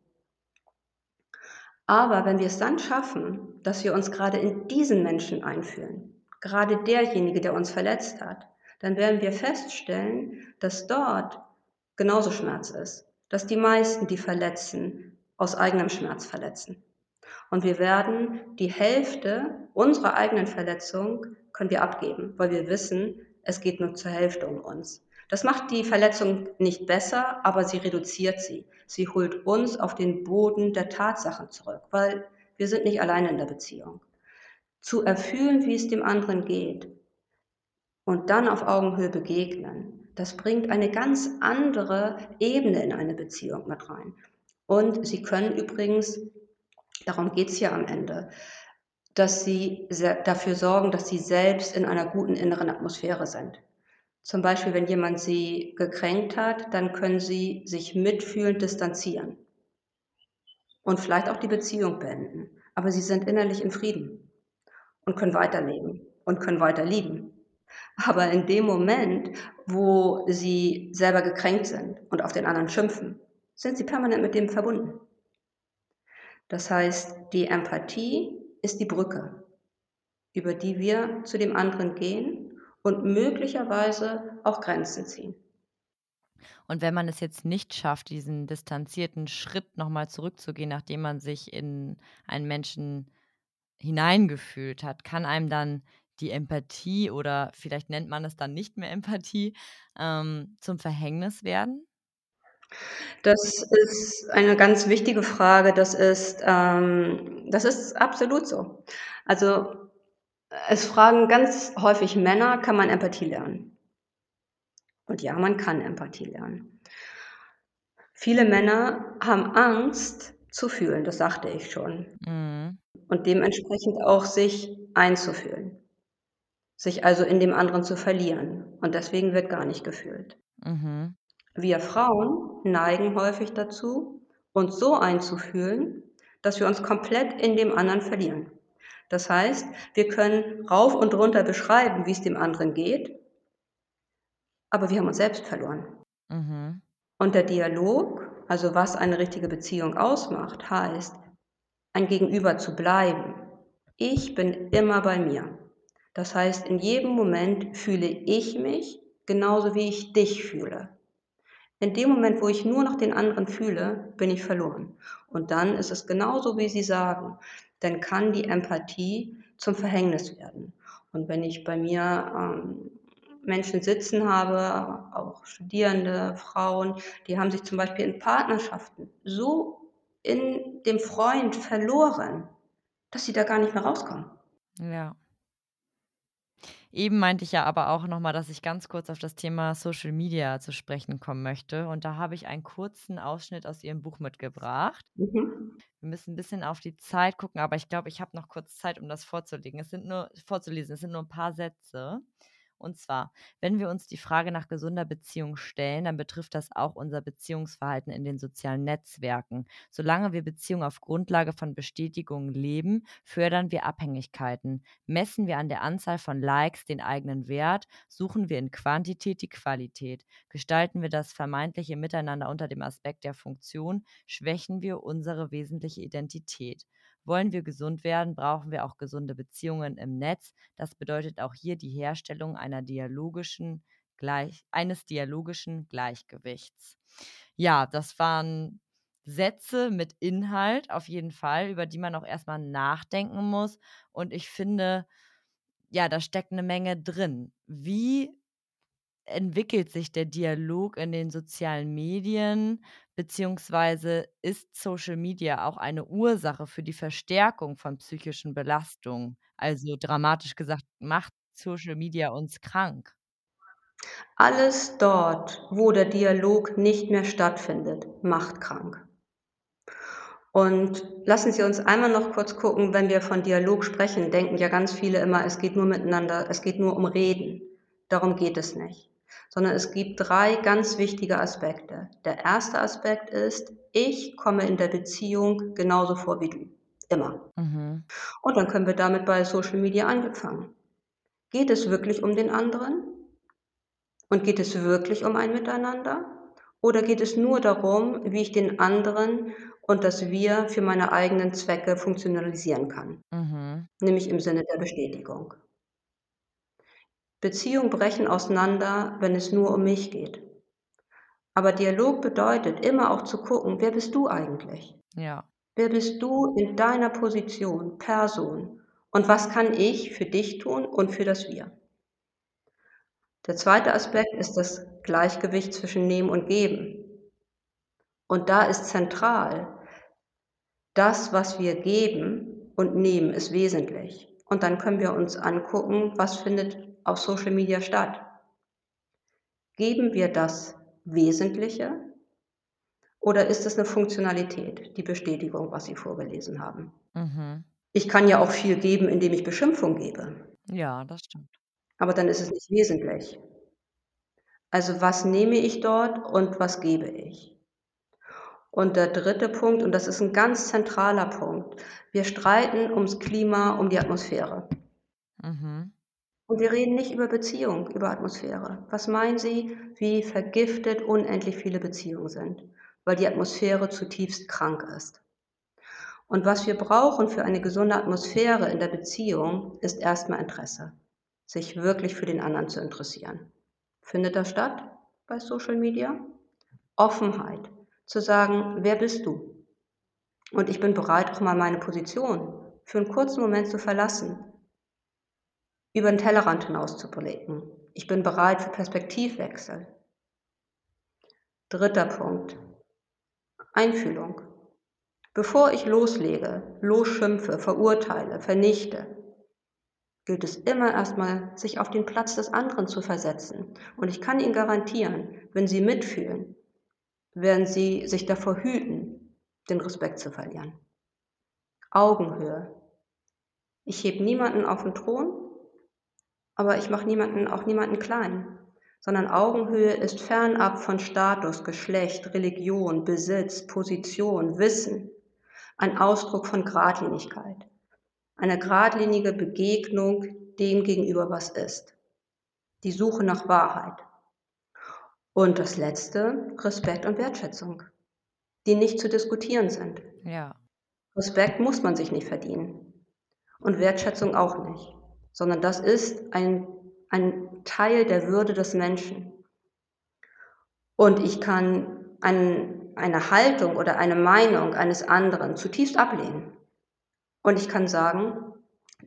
Aber wenn wir es dann schaffen, dass wir uns grade in diesen Menschen einfühlen, grade derjenige, der uns verletzt hat, dann werden wir feststellen, dass dort genauso Schmerz ist, dass die meisten, die verletzen, aus eigenem Schmerz verletzen. Und wir werden die Hälfte unserer eigenen Verletzung können wir abgeben, weil wir wissen, es geht nur zur Hälfte um uns. Das macht die Verletzung nicht besser, aber sie reduziert sie. Sie holt uns auf den Boden der Tatsachen zurück, weil wir sind nicht alleine in der Beziehung. Zu erfühlen, wie es dem anderen geht und dann auf Augenhöhe begegnen, das bringt eine ganz andere Ebene in eine Beziehung mit rein. Und Sie können übrigens darum geht's ja am Ende, dass Sie dafür sorgen, dass Sie selbst in einer guten inneren Atmosphäre sind. Zum Beispiel, wenn jemand Sie gekränkt hat, dann können Sie sich mitfühlend distanzieren und vielleicht auch die Beziehung beenden. Aber Sie sind innerlich in Frieden und können weiterleben und können weiter lieben. Aber in dem Moment, wo Sie selber gekränkt sind und auf den anderen schimpfen, sind Sie permanent mit dem verbunden. Das heißt, die Empathie ist die Brücke, über die wir zu dem anderen gehen und möglicherweise auch Grenzen ziehen. Und wenn man es jetzt nicht schafft, diesen distanzierten Schritt noch mal zurückzugehen, nachdem man sich in einen Menschen hineingefühlt hat, kann einem dann die Empathie oder vielleicht nennt man es dann nicht mehr Empathie, ähm, zum Verhängnis werden? Das ist eine ganz wichtige Frage. Das ist ähm, das ist absolut so. Also, es fragen ganz häufig Männer: „Kann man Empathie lernen?“ Und ja, man kann Empathie lernen. Viele Männer haben Angst zu fühlen, das sagte ich schon. Mhm. Und dementsprechend auch sich einzufühlen. Sich also in dem anderen zu verlieren. Und deswegen wird gar nicht gefühlt. Mhm. Wir Frauen neigen häufig dazu, uns so einzufühlen, dass wir uns komplett in dem anderen verlieren. Das heißt, wir können rauf und runter beschreiben, wie's dem anderen geht aber wir haben uns selbst verloren. Mhm. Und der Dialog, also was eine richtige Beziehung ausmacht, heißt, ein Gegenüber zu bleiben. Ich bin immer bei mir. Das heißt, in jedem Moment fühle ich mich genauso, wie ich dich fühle. In dem Moment, wo ich nur noch den anderen fühle, bin ich verloren. Und dann ist es genauso, wie Sie sagen, dann kann die Empathie zum Verhängnis werden. Und wenn ich bei mir, ähm, Menschen sitzen habe, auch Studierende, Frauen, die haben sich zum Beispiel in Partnerschaften so in dem Freund verloren, dass sie da gar nicht mehr rauskommen. Ja. Eben meinte ich ja aber auch noch mal, dass ich ganz kurz auf das Thema Social Media zu sprechen kommen möchte. Und da habe ich einen kurzen Ausschnitt aus Ihrem Buch mitgebracht. Mhm. Wir müssen 'n bisschen auf die Zeit gucken, aber ich glaube, ich habe noch kurz Zeit, um das vorzulegen. Es sind nur vorzulesen. Es sind nur 'n paar Sätze. Und zwar: „Wenn wir uns die Frage nach gesunder Beziehung stellen, dann betrifft das auch unser Beziehungsverhalten in den sozialen Netzwerken. Solange wir Beziehungen auf Grundlage von Bestätigung leben, fördern wir Abhängigkeiten. Messen wir an der Anzahl von Likes den eigenen Wert, suchen wir in Quantität die Qualität. Gestalten wir das vermeintliche Miteinander unter dem Aspekt der Funktion, schwächen wir unsere wesentliche Identität. Wollen wir gesund werden, brauchen wir auch gesunde Beziehungen im Netz. Das bedeutet auch hier die Herstellung einer dialogischen Gleich eines dialogischen Gleichgewichts.“ Ja, das waren Sätze mit Inhalt auf jeden Fall, über die man auch erst mal nachdenken muss. Und ich finde, ja, da steckt 'ne Menge drin. Wie entwickelt sich der Dialog in den sozialen Medien, beziehungsweise ist Social Media auch eine Ursache für die Verstärkung von psychischen Belastungen? Also, dramatisch gesagt, macht Social Media uns krank? Alles dort, wo der Dialog nicht mehr stattfindet, macht krank. Und lassen Sie uns einmal noch kurz gucken, wenn wir von Dialog sprechen, denken ja ganz viele immer, es geht nur miteinander es geht nur um Reden. Darum geht es nicht. Sondern es gibt 3 ganz wichtige Aspekte. Der 1. Aspekt ist: Ich komme in der Beziehung genauso vor wie du, immer. Mhm. Und dann können wir damit bei Social Media angefangen. Geht es wirklich um den anderen? Und geht es wirklich um ein Miteinander? Oder geht es nur darum, wie ich den anderen und das Wir für meine eigenen Zwecke funktionalisieren kann, Mhm. nämlich im Sinne der Bestätigung? Beziehungen brechen auseinander, wenn es nur um mich geht. Aber Dialog bedeutet immer auch zu gucken: „Wer bist du eigentlich? Ja. Wer bist du in deiner Position, Person? Und was kann ich für dich tun und für das Wir?“ Der 2. Aspekt ist das Gleichgewicht zwischen Nehmen und Geben. Und da ist zentral das, was wir geben und nehmen, ist wesentlich. Und dann können wir uns angucken, was findet auf Social Media statt. Geben wir das Wesentliche oder ist es 'ne Funktionalität, die Bestätigung, was Sie vorgelesen haben? Mhm. Ich kann ja auch viel geben, indem ich Beschimpfung gebe. Ja, das stimmt. Aber dann ist es nicht wesentlich. Also, was nehme ich dort und was gebe ich? Und der 3. Punkt, und das ist 'n ganz zentraler Punkt: Wir streiten ums Klima, um die Atmosphäre. Mhm. Und wir reden nicht über Beziehung, über Atmosphäre. Was meinen Sie, wie vergiftet unendlich viele Beziehungen sind, weil die Atmosphäre zutiefst krank ist? Und was wir brauchen für eine gesunde Atmosphäre in der Beziehung, ist erst mal Interesse, sich wirklich für den anderen zu interessieren. Findet das statt bei Social Media? Offenheit, zu sagen: „Wer bist du?“ Und ich bin bereit, auch mal meine Position für einen kurzen Moment zu verlassen, über den Tellerrand hinaus zu blicken. Ich bin bereit für Perspektivwechsel. Dritter Punkt. Einfühlung. Bevor ich loslege, losschimpfe, verurteile, vernichte, gilt es immer erstmal, sich auf den Platz des anderen zu versetzen. Und ich kann Ihnen garantieren, wenn Sie mitfühlen, werden Sie sich davor hüten, den Respekt zu verlieren. Augenhöhe. Ich hebe niemanden auf den Thron, aber ich mache niemanden, auch niemanden klein, sondern Augenhöhe ist fernab von Status, Geschlecht, Religion, Besitz, Position, Wissen, ein Ausdruck von Gradlinigkeit eine geradlinige Begegnung dem gegenüber, was ist. Die Suche nach Wahrheit. Und das Letzte, Respekt und Wertschätzung, die nicht zu diskutieren sind. Ja. Respekt muss man sich nicht verdienen und Wertschätzung auch nicht, sondern das ist ein, ein Teil der Würde des Menschen. Und ich kann ein, eine Haltung oder eine Meinung eines anderen zutiefst ablehnen. Und ich kann sagen,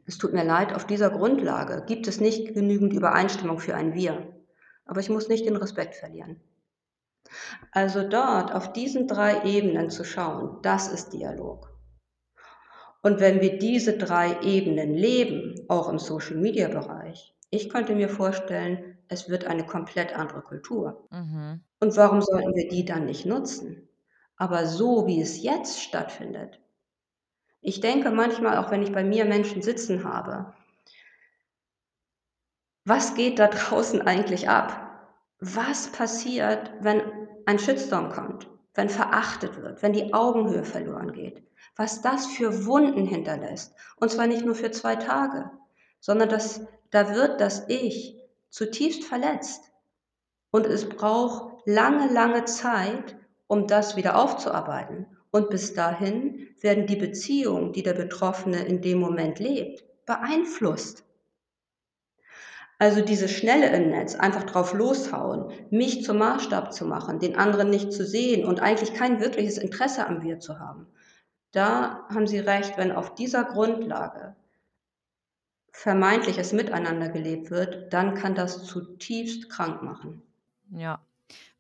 es tut mir leid, auf dieser Grundlage gibt es nicht genügend Übereinstimmung für ein Wir. Aber ich muss nicht den Respekt verlieren. Also dort auf diesen drei Ebenen zu schauen, das ist Dialog. Und wenn wir diese drei Ebenen leben, auch im Social-Media-Bereich, ich könnte mir vorstellen, es wird eine komplett andere Kultur. Mhm. Und warum sollten wir die dann nicht nutzen? Aber so wie es jetzt stattfindet, ich denke manchmal, auch wenn ich bei mir Menschen sitzen habe, was geht da draußen eigentlich ab? Was passiert, wenn ein Shitstorm kommt, wenn verachtet wird, wenn die Augenhöhe verloren geht? Was das für Wunden hinterlässt. Und zwar nicht nur für zwei Tage, sondern das, da wird das Ich zutiefst verletzt. Und es braucht lange, lange Zeit, um das wieder aufzuarbeiten. Und bis dahin werden die Beziehungen, die der Betroffene in dem Moment lebt, beeinflusst. Also diese Schnelle im Netz, einfach drauf loshauen, mich zum Maßstab zu machen, den anderen nicht zu sehen und eigentlich kein wirkliches Interesse am Wir zu haben. Da haben Sie recht, wenn auf dieser Grundlage vermeintliches Miteinander gelebt wird, dann kann das zutiefst krank machen. Ja,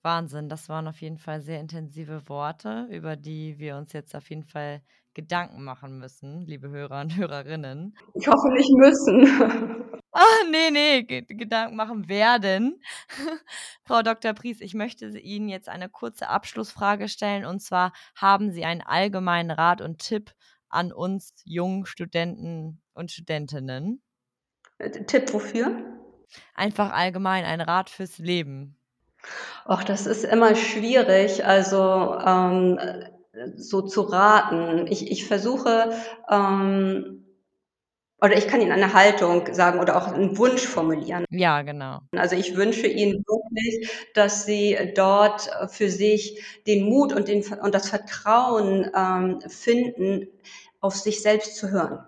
Wahnsinn, das waren auf jeden Fall sehr intensive Worte, über die wir uns jetzt auf jeden Fall Gedanken machen müssen, liebe Hörer und Hörerinnen. Ich hoffe nicht müssen. Ah, ne, ne, Gedanken machen werden. Frau Dr. Pries, ich möchte Ihnen jetzt eine kurze Abschlussfrage stellen, und zwar: Haben Sie einen allgemeinen Rat und Tipp an uns jungen Studenten und Studentinnen? Äh, Tipp wofür? Einfach allgemein, ein Rat fürs Leben. Ach, das ist immer schwierig, also, ähm, so zu raten. Ich ich versuche, ähm oder ich kann Ihnen eine Haltung sagen oder auch einen Wunsch formulieren. Ja, genau. Also, ich wünsche Ihnen wirklich, dass Sie dort für sich den Mut und den und das Vertrauen, ähm, finden, auf sich selbst zu hören.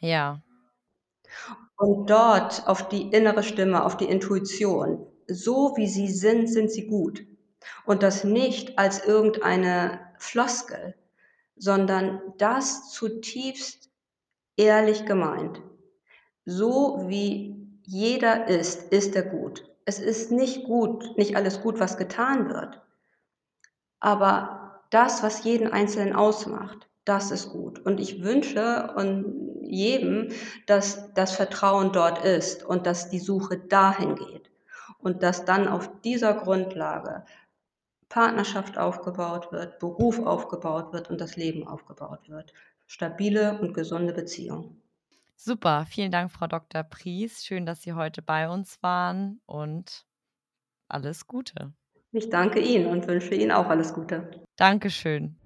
Ja. Und dort auf die innere Stimme, auf die Intuition so wie sie sind, sind sie gut. Und das nicht als irgendeine Floskel, sondern das zutiefst ehrlich gemeint. So wie jeder ist, ist er gut. Es ist nicht gut, nicht alles gut, was getan wird. Aber das, was jeden Einzelnen ausmacht, das ist gut. Und ich wünsche und jedem, dass das Vertrauen dort ist und dass die Suche dahin geht und dass dann auf dieser Grundlage Partnerschaft aufgebaut wird, Beruf aufgebaut wird und das Leben aufgebaut wird. Stabile und gesunde Beziehungen. Super, vielen Dank, Frau Dr. Pries. Schön, dass Sie heute bei uns waren und alles Gute. Ich danke Ihnen und wünsche Ihnen auch alles Gute. Dankeschön.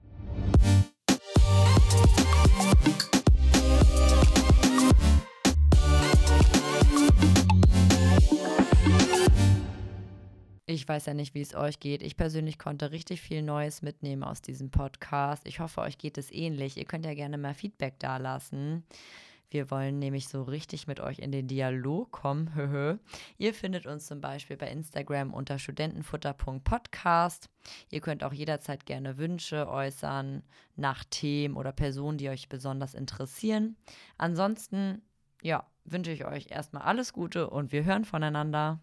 Ich weiß ja nicht, wie es euch geht. Ich persönlich konnte richtig viel Neues mitnehmen aus diesem Podcast. Ich hoffe, euch geht es ähnlich. Ihr könnt ja gerne mal Feedback dalassen. Wir wollen nämlich so richtig mit euch in den Dialog kommen. Ihr findet uns zum Beispiel bei Instagram unter studentenfutter.podcast. Ihr könnt auch jederzeit gerne Wünsche äußern nach Themen oder Personen, die euch besonders interessieren. Ansonsten, ja, wünsche ich euch erstmal alles Gute und wir hören voneinander.